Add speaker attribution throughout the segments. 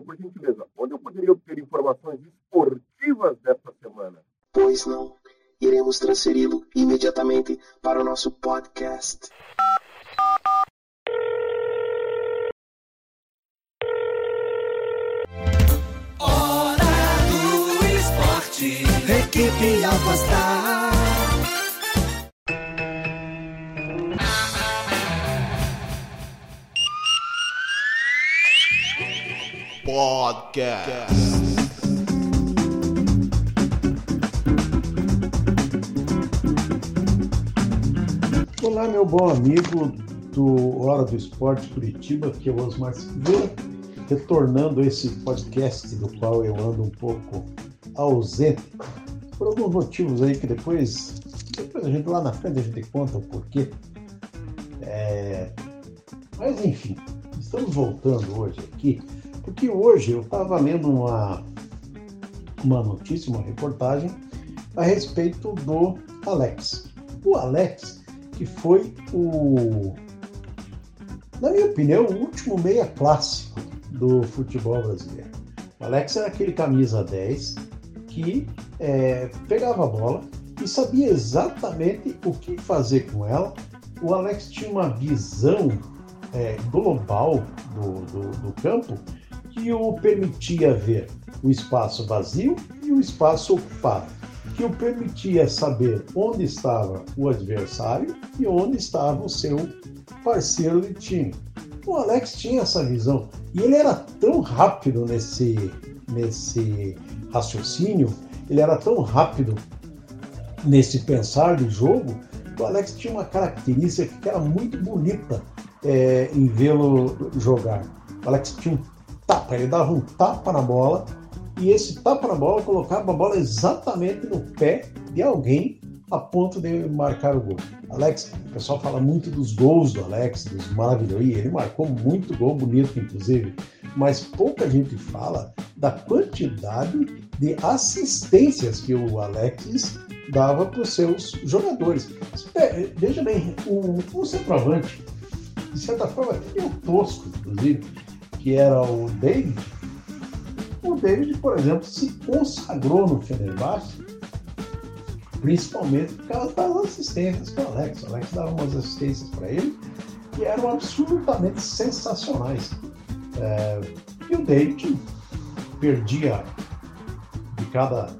Speaker 1: Por gentileza, onde eu poderia obter informações esportivas desta semana?
Speaker 2: Pois não. Iremos transferi-lo imediatamente para o nosso podcast.
Speaker 3: Hora do esporte. Equipe Alpastar.
Speaker 4: Podcast.
Speaker 5: Olá, meu bom amigo do Hora do Esporte Curitiba, que é o Osmar Silveira, retornando esse podcast do qual eu ando um pouco ausente, por alguns motivos aí que depois, depois a gente lá na frente a gente conta o porquê. É, Mas enfim, estamos voltando hoje aqui, porque hoje eu estava lendo uma, uma notícia, uma reportagem a respeito do Alex. O Alex, que foi o, na minha opinião, o último meia clássico do futebol brasileiro. O Alex era aquele camisa 10 que é, pegava a bola e sabia exatamente o que fazer com ela. O Alex tinha uma visão é, global do, do, do campo que o permitia ver o espaço vazio e o espaço ocupado, que o permitia saber onde estava o adversário e onde estava o seu parceiro de time. O Alex tinha essa visão e ele era tão rápido nesse, nesse raciocínio, ele era tão rápido nesse pensar de jogo, o Alex tinha uma característica que era muito bonita é, em vê-lo jogar. O Alex tinha um tapa, ele dava um tapa na bola e esse tapa na bola colocava a bola exatamente no pé de alguém a ponto de marcar o gol. Alex, o pessoal fala muito dos gols do Alex, dos maravilhosos, ele marcou muito gol bonito, inclusive, mas pouca gente fala da quantidade de assistências que o Alex dava para os seus jogadores. Veja bem, um, um centroavante, de certa forma, meio tosco, inclusive, que era o David, o David, por exemplo, se consagrou no Fenerbahçe principalmente por causa das assistências para o Alex. O Alex dava umas assistências para ele que eram absolutamente sensacionais. É, e o David perdia de cada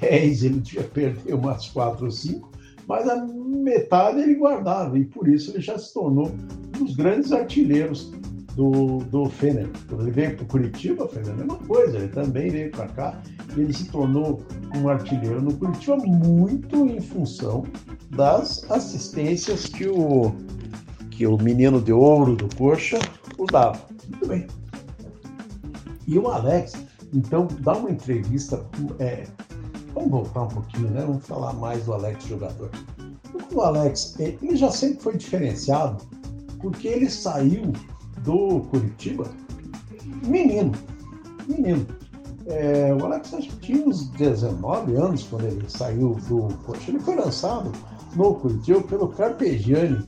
Speaker 5: 10, ele tinha perder umas 4 ou 5, mas a metade ele guardava, e por isso ele já se tornou um dos grandes artilheiros do, do Fener. Ele veio para o Curitiba, foi a mesma coisa, ele também veio para cá e ele se tornou um artilheiro no Curitiba muito em função das assistências que o, que o menino de ouro do Coxa o dava. Muito bem. E o Alex, então, dá uma entrevista. É, vamos voltar um pouquinho, né? Vamos falar mais do Alex jogador. O Alex, ele já sempre foi diferenciado porque ele saiu do Curitiba menino. Menino. É, o Alex tinha uns 19 anos quando ele saiu do Coxa. Ele foi lançado no Curitiba pelo Carpegiani,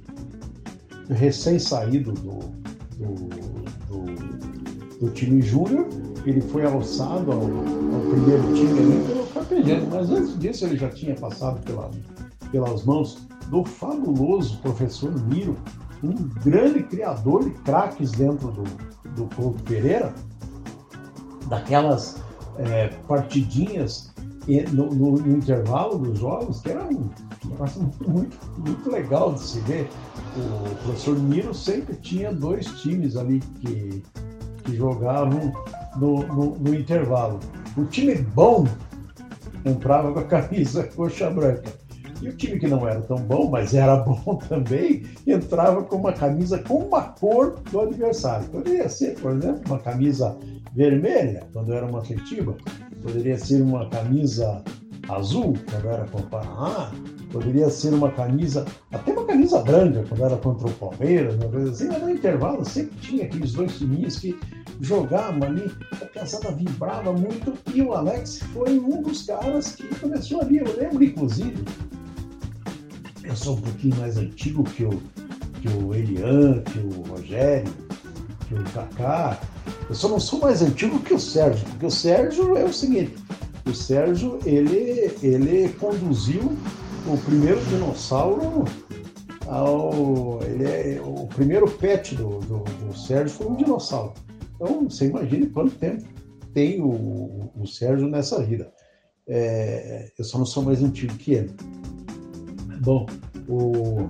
Speaker 5: recém-saído do, do, do, do, time júnior. Ele foi alçado ao, ao primeiro time ali pelo Carpegiani, mas antes disso ele já tinha passado pela, pelas mãos do fabuloso professor Miro, um grande criador de craques dentro do, do Couto Pereira, daquelas é, partidinhas no, no, no, intervalo dos jogos, que era um negócio muito, muito legal de se ver. O professor Miro sempre tinha dois times ali que, que jogavam no, no, no intervalo. O time bom entrava com a camisa coxa branca. E o time que não era tão bom, mas era bom também, entrava com uma camisa com uma cor do adversário. Poderia ser, por exemplo, uma camisa vermelha, quando era uma Curitiba, poderia ser uma camisa azul, quando era com o Paraná, poderia ser uma camisa, até uma camisa branca, quando era contra o Palmeiras, uma coisa assim, mas no intervalo sempre tinha aqueles dois timinhos que jogavam ali, a casada vibrava muito, e o Alex foi um dos caras que começou ali, eu lembro inclusive, sou um pouquinho mais antigo que o, que o Elian, que o Rogério, que o Kaká, Eu só não sou mais antigo que o Sérgio, porque o Sérgio é o seguinte, o Sérgio, ele, ele conduziu o primeiro dinossauro ao... Ele é, o primeiro pet do, do, do Sérgio foi um dinossauro. Então, você imagine quanto tempo tem o, o Sérgio nessa vida. É, eu só não sou mais antigo que ele. Bom, o,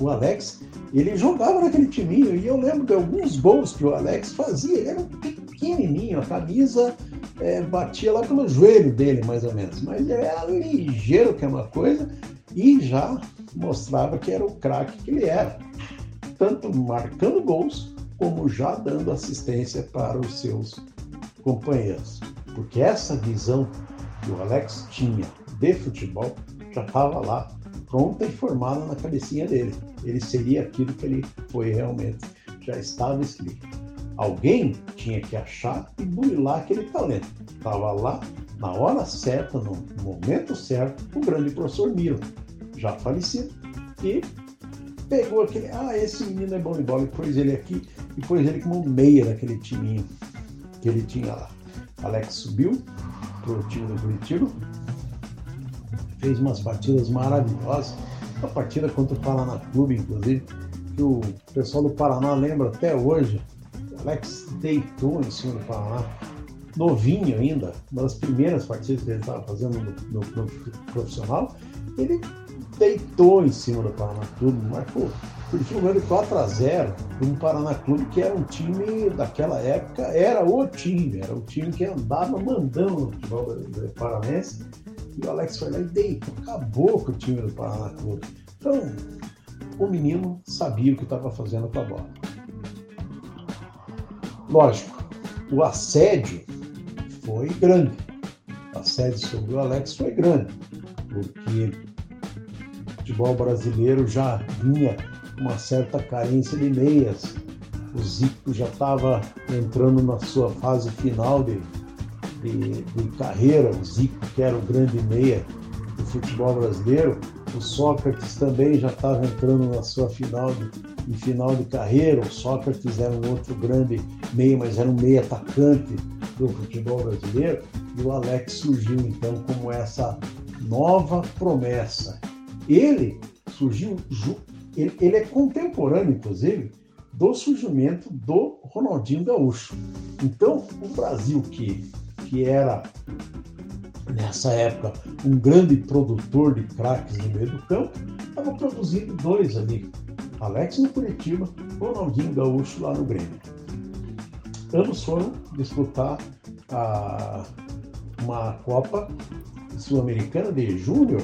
Speaker 5: o Alex, ele jogava naquele timinho e eu lembro de alguns gols que o Alex fazia. Ele era pequenininho, a camisa é, batia lá pelo joelho dele, mais ou menos. Mas ele era ligeiro, que é uma coisa, e já mostrava que era o craque que ele era. Tanto marcando gols, como já dando assistência para os seus companheiros. Porque essa visão que o Alex tinha de futebol já estava lá, pronta e formada na cabecinha dele. Ele seria aquilo que ele foi realmente, já estava escrito. Alguém tinha que achar e burilar aquele talento. Estava lá, na hora certa, no momento certo, o grande professor Miro, já falecido, e pegou aquele, ah, esse menino é bom de bola, e pôs ele aqui, e pôs ele como meia daquele timinho que ele tinha lá. Alex subiu, pro time do Curitiba. Fez umas partidas maravilhosas. Uma partida contra o Paraná Clube, inclusive, que o pessoal do Paraná lembra até hoje. O Alex deitou em cima do Paraná, novinho ainda, uma das primeiras partidas que ele estava fazendo no, no, no profissional. Ele deitou em cima do Paraná Clube, marcou Curitiba ganhou de 4 a 0 um Paraná Clube que era um time daquela época, era o time, era o time que andava mandando no futebol paranense. E o Alex foi lá e deitou, acabou com o time do Paraná Clube. Então, o menino sabia o que estava fazendo com a bola. Lógico, o assédio foi grande. O assédio sobre o Alex foi grande, porque o futebol brasileiro já vinha uma certa carência de meias. O Zico já estava entrando na sua fase final de, de, de, carreira, o Zico, que era o grande meia do futebol brasileiro. O Sócrates também já estava entrando na sua final de, final de carreira. O Sócrates era um outro grande meia, mas era um meia atacante do futebol brasileiro. E o Alex surgiu então como essa nova promessa. Ele surgiu ele é contemporâneo, inclusive, do surgimento do Ronaldinho Gaúcho. Então, o Brasil, que, que era, nessa época, um grande produtor de craques no meio do campo, estava produzindo dois ali. Alex no Curitiba, Ronaldinho Gaúcho lá no Grêmio. Ambos foram disputar a, uma Copa Sul-Americana de Júnior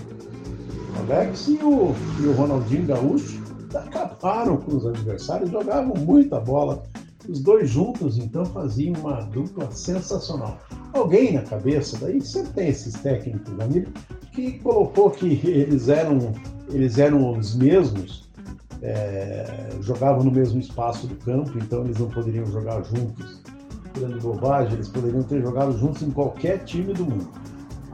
Speaker 5: Alex e o, e o Ronaldinho Gaúcho acabaram com os adversários, jogavam muita bola. Os dois juntos, então, faziam uma dupla sensacional. Alguém na cabeça, daí sempre tem esses técnicos, amigo, que colocou que eles eram, eles eram os mesmos, é, jogavam no mesmo espaço do campo, então eles não poderiam jogar juntos. Grande bobagem, eles poderiam ter jogado juntos em qualquer time do mundo.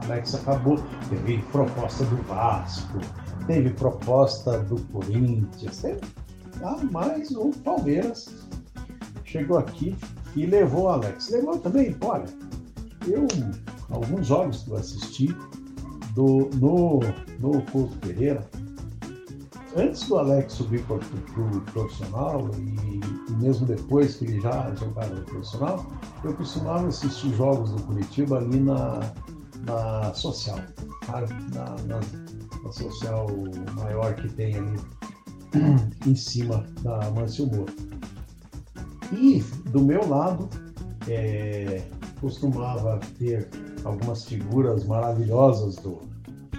Speaker 5: Alex acabou, teve proposta do Vasco, teve proposta do Corinthians, teve, ah, mas o Palmeiras chegou aqui e levou o Alex. Levou também, olha, eu, alguns jogos que eu assisti do, no, no Couto Pereira, antes do Alex subir para o profissional e, e, mesmo depois que ele já jogava no profissional, eu costumava assistir jogos do Curitiba ali na, na social, na, na, na, social maior que tem ali em cima da Mâncio Moro. E do meu lado, é, costumava ter algumas figuras maravilhosas do,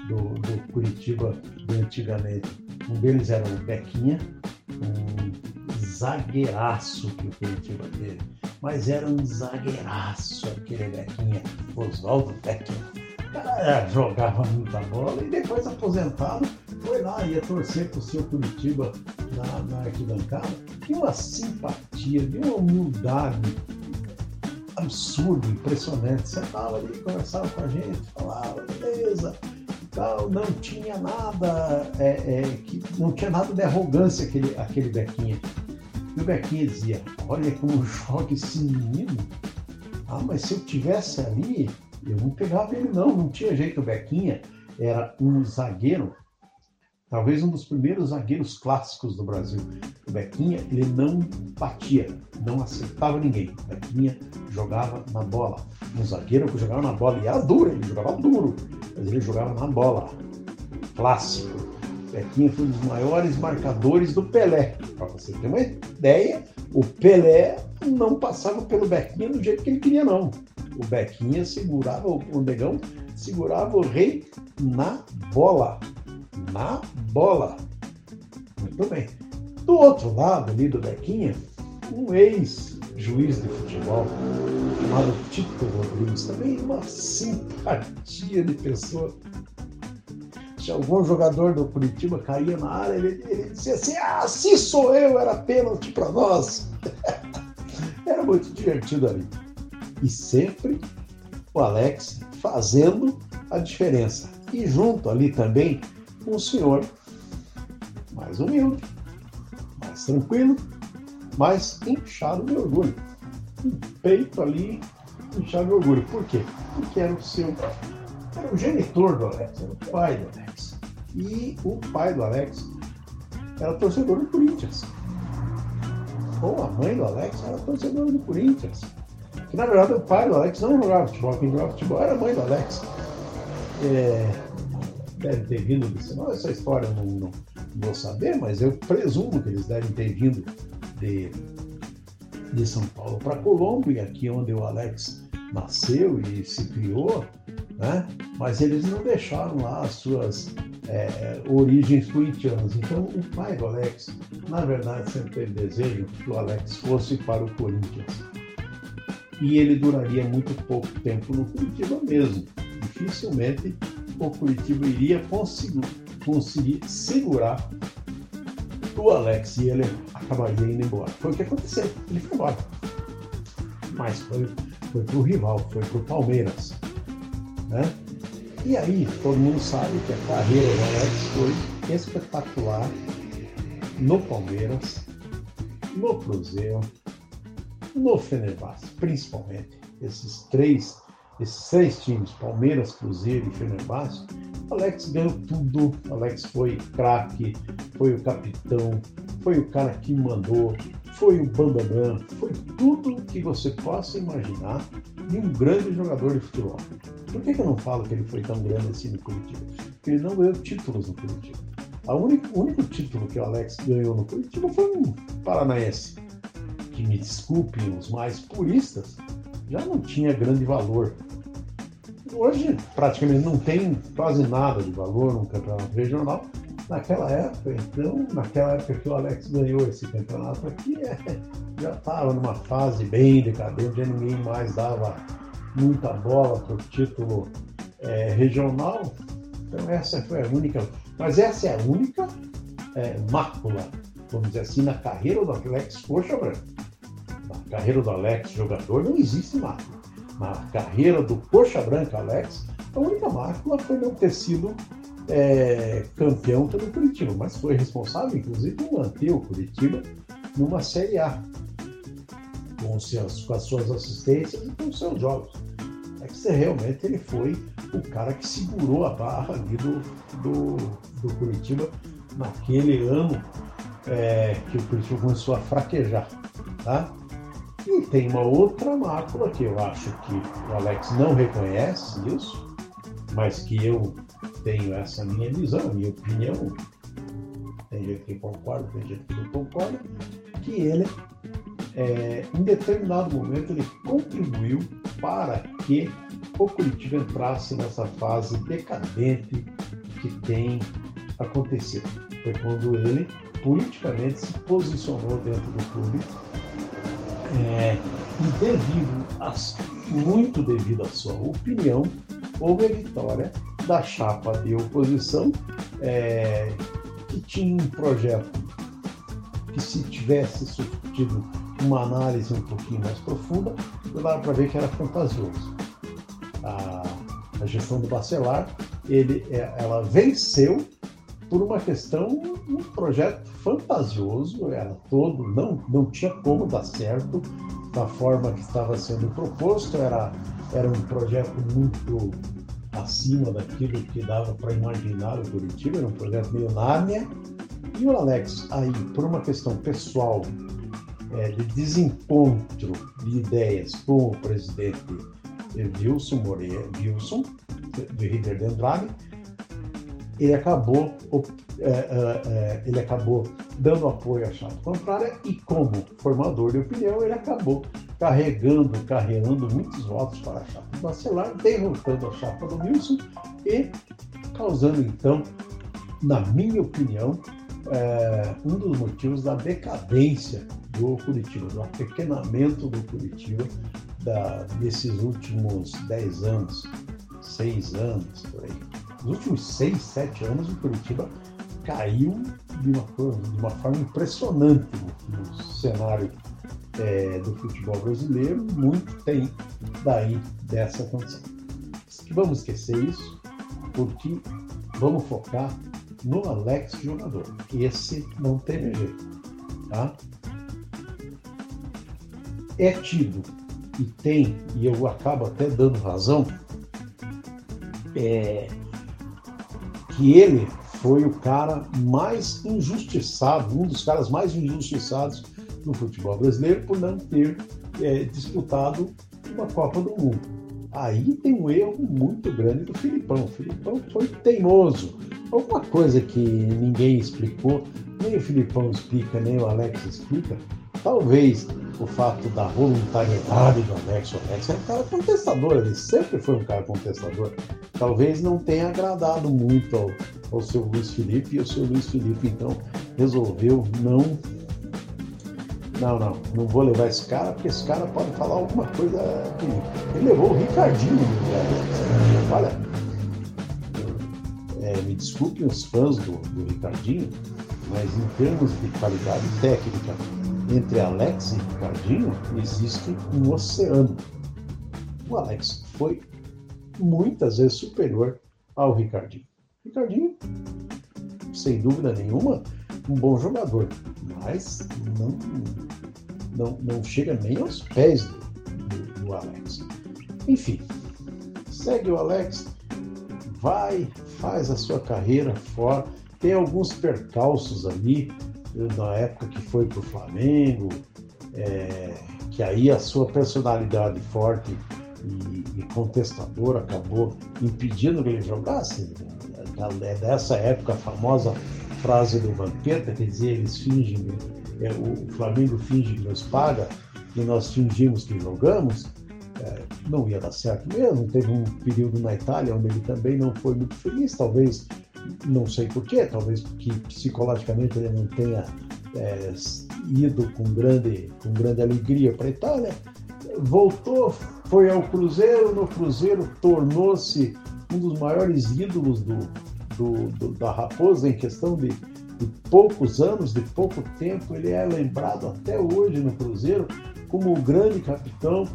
Speaker 5: do, do, Curitiba de antigamente. Um deles era o Bequinha, um zagueiraço que o Curitiba teve mas era um zagueiraço aquele Bequinha, Oswaldo. O cara jogava muita bola e depois aposentado foi lá, ia torcer para o seu Curitiba na, na arquibancada. E uma simpatia, de uma humildade absurda, impressionante. Sentava ali, conversava com a gente, falava, beleza, tal, não tinha nada, é, é, que, não tinha nada de arrogância aquele, aquele Bequinha. E o Bequinha dizia, olha como joga esse menino. Ah, mas se eu tivesse ali, eu não pegava ele não, não tinha jeito. O Bequinha era um zagueiro, talvez um dos primeiros zagueiros clássicos do Brasil. O Bequinha, ele não batia, não acertava ninguém. O Bequinha jogava na bola. Um zagueiro que jogava na bola, e era duro, ele jogava duro, mas ele jogava na bola. Clássico. O Bequinha foi um dos maiores marcadores do Pelé. Para você ter uma ideia, o Pelé não passava pelo Bequinha do jeito que ele queria, não. O Bequinha segurava, o Negão segurava o rei na bola. Na bola. Muito bem. Do outro lado ali do Bequinha, um ex-juiz de futebol chamado Tito Rodrigues, também uma simpatia de pessoa. Se algum jogador do Curitiba caía na área, ele, ele dizia assim: Ah, se sou eu, era pênalti para nós. era muito divertido ali. E sempre o Alex fazendo a diferença. E junto ali também um senhor mais humilde, mais tranquilo, mais inchado de orgulho. Um peito ali inchado de orgulho. Por quê? Porque era o seu. Era o genitor do Alex, era o pai do Alex. E o pai do Alex era torcedor do Corinthians. Ou a mãe do Alex era torcedor do Corinthians. Que na verdade o pai do Alex não jogava futebol, quem jogava futebol era a mãe do Alex. É, deve ter vindo desse. Não, essa história eu não, não, vou saber, mas eu presumo que eles devem ter vindo de, de São Paulo para Colombo, e aqui onde o Alex nasceu e se criou, né? mas eles não deixaram lá as suas é, origens corintianas. Então, o pai do Alex, na verdade, sempre teve desejo que o Alex fosse para o Corinthians. E ele duraria muito pouco tempo no Curitiba mesmo. Dificilmente o Curitiba iria conseguir, conseguir segurar o Alex e ele acabaria indo embora. Foi o que aconteceu, ele foi embora. Mas foi, foi para o rival, foi para o Palmeiras. Né? E aí, todo mundo sabe que a carreira do Alex foi espetacular no Palmeiras, no Cruzeiro, no Fenerbahçe, principalmente. Esses três esses três times, Palmeiras, Cruzeiro e Fenerbahçe, Alex ganhou tudo. Alex foi craque, foi o capitão, foi o cara que mandou, foi o bambambam, foi tudo que você possa imaginar de um grande jogador de futebol. Por que, que eu não falo que ele foi tão grande assim no Curitiba? Porque ele não ganhou títulos no Curitiba. O único, único título que o Alex ganhou no Curitiba foi um paranaense. Que me desculpem os mais puristas, já não tinha grande valor. Hoje, praticamente não tem quase nada de valor no campeonato regional. Naquela época, então, naquela época que o Alex ganhou esse campeonato aqui, é, já estava numa fase bem decadente, já ninguém mais dava muita bola para o título é, regional. Então, essa foi a única. Mas essa é a única é, mácula, vamos dizer assim, na carreira do Alex Coxa Branca carreira do Alex, jogador, não existe mácula. Na carreira do Coxa Branca Alex, a única mácula foi não ter sido é, campeão pelo Curitiba, mas foi responsável, inclusive, por manter o Curitiba numa Série A, com, seus, com as suas assistências e com seus jogos. É que realmente ele foi o cara que segurou a barra ali do, do, do Curitiba naquele ano é, que o Curitiba começou a fraquejar. Tá? E tem uma outra mácula que eu acho que o Alex não reconhece isso, mas que eu tenho essa minha visão, minha opinião. Tem gente que concorda, tem gente que não concorda, que ele, é, em determinado momento, ele contribuiu para que o Curitiba entrasse nessa fase decadente que tem acontecido. Foi quando ele politicamente se posicionou dentro do clube é, devido a, muito devido à sua opinião, houve a vitória da chapa de oposição, é, que tinha um projeto que, se tivesse tido uma análise um pouquinho mais profunda, dava para ver que era fantasioso. A, a gestão do Bacelar, ele, é, ela venceu por uma questão, um projeto fantasioso, era todo, não, não tinha como dar certo da forma que estava sendo proposto, era, era um projeto muito acima daquilo que dava para imaginar o Curitiba, era um projeto meio Nárnia, e o Alex, aí, por uma questão pessoal, é, de desencontro de ideias com o presidente Wilson Moreira, Wilson, de River de Andrade, ele acabou, é, é, é, ele acabou dando apoio à chapa contrária e, como formador de opinião, ele acabou carregando, carregando muitos votos para a chapa Bacelar, derrotando a chapa do Wilson e causando, então, na minha opinião, é, um dos motivos da decadência do Curitiba, do apequenamento do Curitiba da, desses últimos 10 anos, 6 anos, por aí. Nos últimos 6, 7 anos, o Curitiba caiu de uma, de uma forma impressionante no, no cenário é, do futebol brasileiro, muito tem daí dessa condição. Vamos esquecer isso, porque vamos focar no Alex jogador. Esse não tem jeito. Tá? É tido e tem, e eu acabo até dando razão, é, que ele foi o cara mais injustiçado, um dos caras mais injustiçados no futebol brasileiro por não ter é, disputado uma Copa do Mundo. Aí tem um erro muito grande do Filipão. O Filipão foi teimoso. Alguma coisa que ninguém explicou, nem o Filipão explica, nem o Alex explica. Talvez o fato da voluntariedade do Alex. O Alex é um cara contestador, ele sempre foi um cara contestador. Talvez não tenha agradado muito ao, ao seu Luiz Felipe, e o seu Luiz Felipe então resolveu não. Não, não, não vou levar esse cara, porque esse cara pode falar alguma coisa. Que... Ele levou o Ricardinho no Olha, é, me desculpem os fãs do, do Ricardinho, mas em termos de qualidade técnica, entre Alex e Ricardinho existe um oceano. O Alex foi muitas vezes superior ao Ricardinho. Ricardinho, sem dúvida nenhuma, um bom jogador, mas não, não, não chega nem aos pés do, do, do Alex. Enfim, segue o Alex, vai, faz a sua carreira fora, tem alguns percalços ali, na época que foi para o Flamengo, é, que aí a sua personalidade forte e, e contestadora acabou impedindo que ele jogasse. É dessa época a famosa frase do Vampeta, que dizia eles fingem, é, o Flamengo finge que nos paga e nós fingimos que jogamos, é, não ia dar certo mesmo. Teve um período na Itália onde ele também não foi muito feliz, talvez não sei porquê, talvez porque psicologicamente ele não tenha é, ido com grande, com grande alegria para a Itália. Voltou, foi ao Cruzeiro, no Cruzeiro tornou-se um dos maiores ídolos do, do, do, da Raposa em questão de, de poucos anos, de pouco tempo. Ele é lembrado até hoje no Cruzeiro como o grande capitão,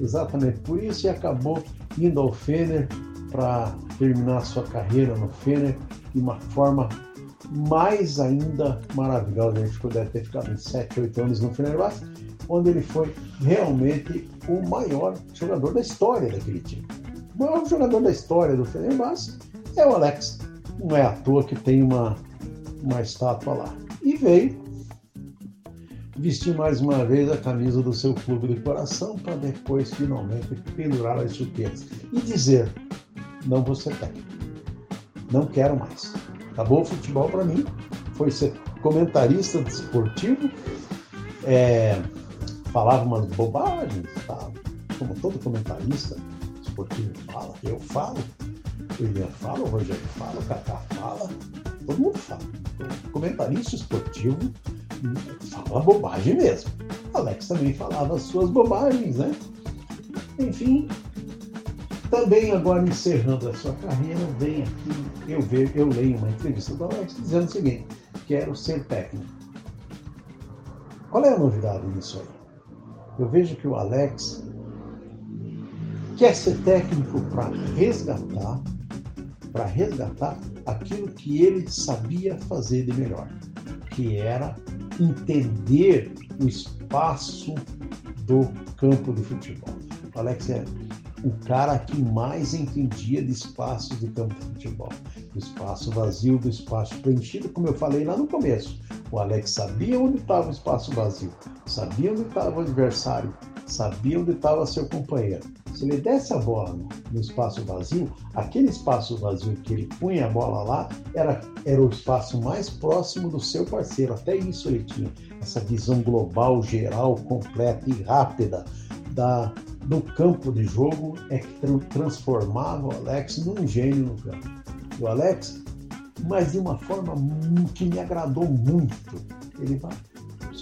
Speaker 5: exatamente por isso, e acabou indo ao Fener para terminar sua carreira no Fener de uma forma mais ainda maravilhosa. Ele ficou, deve ter ficado em 7, 8 anos no Fenerbahçe, onde ele foi realmente o maior jogador da história daquele time. O maior jogador da história do Fenerbahçe é o Alex. Não é à toa que tem uma, uma estátua lá. E veio vestir mais uma vez a camisa do seu clube de coração para depois finalmente pendurar as chuteiras e dizer não vou ser técnico. Não quero mais. Acabou o futebol para mim. Foi ser comentarista desportivo. É, falava umas bobagens, tá? como todo comentarista esportivo fala. Eu falo, o William fala, o Rogério fala, o Kaká fala, todo mundo fala. Comentarista esportivo fala bobagem mesmo. Alex também falava as suas bobagens, né? Enfim, também agora encerrando a sua carreira, vem aqui, eu, vejo, eu leio uma entrevista do Alex dizendo o seguinte, quero ser técnico. Qual é a novidade nisso aí? Eu vejo que o Alex quer ser técnico para resgatar, para resgatar aquilo que ele sabia fazer de melhor. que era entender o espaço do campo de futebol. O Alex é o cara que mais entendia de espaço de campo de futebol. Do espaço vazio, do espaço preenchido, como eu falei lá no começo. O Alex sabia onde estava o espaço vazio, sabia onde estava o adversário, sabia onde estava seu companheiro. Se ele desse a bola no, espaço vazio, aquele espaço vazio que ele punha a bola lá era, era o espaço mais próximo do seu parceiro. Até isso ele tinha, essa visão global, geral, completa e rápida da, do campo de jogo é que transformava o Alex num gênio no campo. O Alex, mas de uma forma que me agradou muito. Ele vai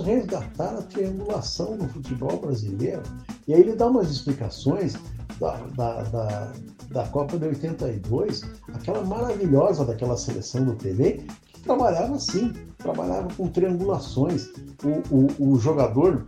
Speaker 5: resgatar a triangulação no futebol brasileiro. E aí ele dá umas explicações da, da, da, da Copa de 82, aquela maravilhosa daquela seleção do TV, que trabalhava assim, trabalhava com triangulações. O, o, o jogador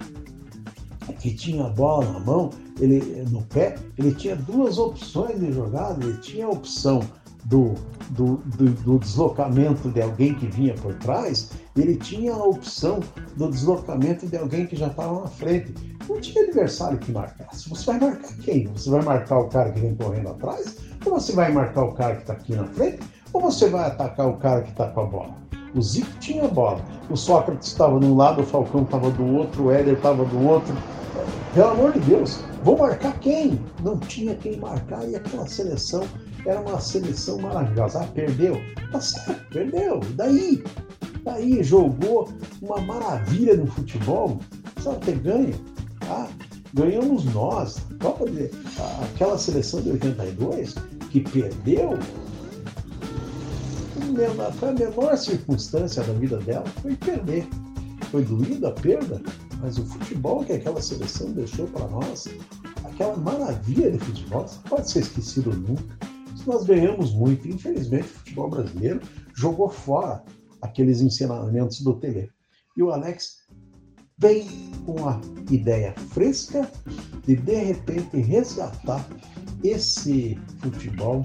Speaker 5: que tinha a bola na mão, ele no pé, ele tinha duas opções de jogada, ele tinha a opção do, do, do, do, deslocamento de alguém que vinha por trás, ele tinha a opção do deslocamento de alguém que já estava na frente. Não tinha adversário que marcasse. Você vai marcar quem? Você vai marcar o cara que vem correndo atrás? Ou você vai marcar o cara que está aqui na frente? Ou você vai atacar o cara que está com a bola? O Zico tinha bola. O Sócrates estava de um lado, o Falcão estava do outro, o Éder estava do outro. Pelo amor de Deus, vou marcar quem? Não tinha quem marcar e aquela seleção era uma seleção maravilhosa. Ah, perdeu? Tá certo, perdeu. E daí? Daí jogou uma maravilha no futebol. Precisava ter ganho. Tá? Ganhamos nós. Aquela seleção de 82 que perdeu. Foi a menor circunstância da vida dela foi perder. Foi doída a perda, mas o futebol que aquela seleção deixou para nós, aquela maravilha de futebol, não pode ser esquecido nunca nós ganhamos muito. Infelizmente, o futebol brasileiro jogou fora aqueles ensinamentos do Tele. E o Alex vem com a ideia fresca de, de repente, resgatar esse futebol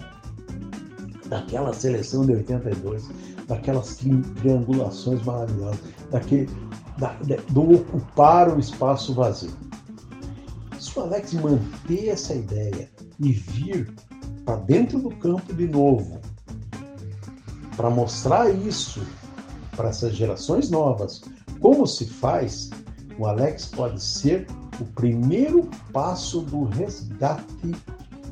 Speaker 5: daquela seleção de 82, daquelas triangulações maravilhosas, daquele, da, do ocupar o espaço vazio. Se o Alex manter essa ideia e vir para dentro do campo de novo, para mostrar isso para essas gerações novas, como se faz, o Alex pode ser o primeiro passo do resgate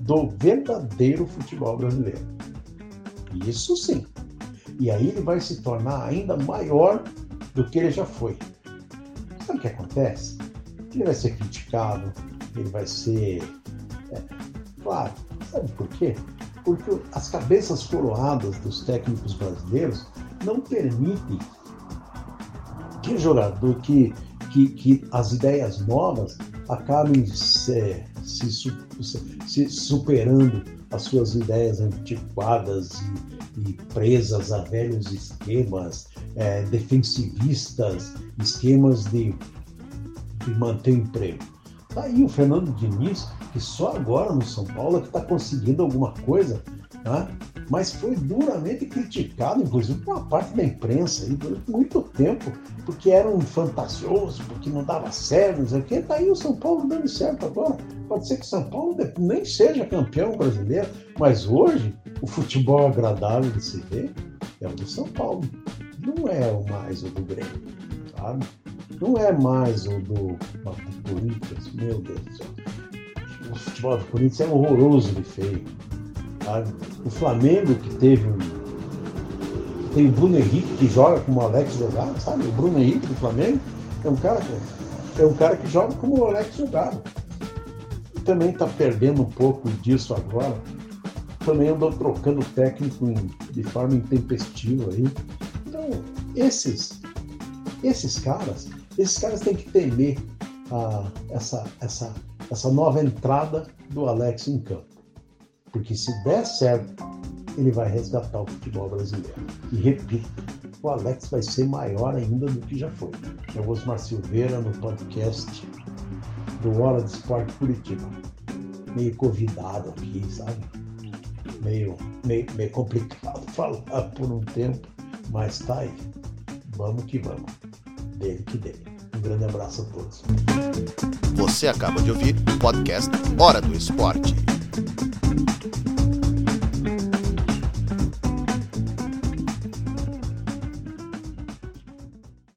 Speaker 5: do verdadeiro futebol brasileiro. Isso sim. E aí ele vai se tornar ainda maior do que ele já foi. Sabe o que acontece? Ele vai ser criticado, ele vai ser. É, claro, Sabe por quê? Porque as cabeças coroadas dos técnicos brasileiros não permitem que jogador, que, que, que as ideias novas acabem se, se, se superando as suas ideias antiquadas e, e presas a velhos esquemas é, defensivistas, esquemas de, de manter emprego. Tá aí o Fernando Diniz que só agora no São Paulo é que está conseguindo alguma coisa, né? mas foi duramente criticado, inclusive por uma parte da imprensa, aí, durante muito tempo, porque era um fantasioso, porque não dava certo, não sei o quê. Está aí o São Paulo dando certo agora. Pode ser que São Paulo nem seja campeão brasileiro, mas hoje o futebol agradável de se ver é o do São Paulo. Não é mais o do Grêmio, sabe? Não é mais o do, do Corinthians, meu Deus do céu o futebol do Corinthians é horroroso de feio. Sabe? O Flamengo que teve um. Tem o Bruno Henrique que joga como o Alex jogava, sabe? O Bruno Henrique do Flamengo é um cara que, é um cara que joga como o Alex jogava. Também está perdendo um pouco disso agora. Também andou trocando técnico de forma intempestiva aí. Então, esses, esses caras, esses caras têm que temer a, essa, essa essa nova entrada do Alex em campo. Porque se der certo, ele vai resgatar o futebol brasileiro. E repito, o Alex vai ser maior ainda do que já foi. É o Osmar Silveira no podcast do Hora de Esporte Curitiba. Meio convidado aqui, sabe? Meio, meio, meio complicado falar por um tempo, mas tá aí. Vamos que vamos. Dele que dele. Um grande abraço a todos.
Speaker 4: Você acaba de ouvir o podcast Hora do Esporte.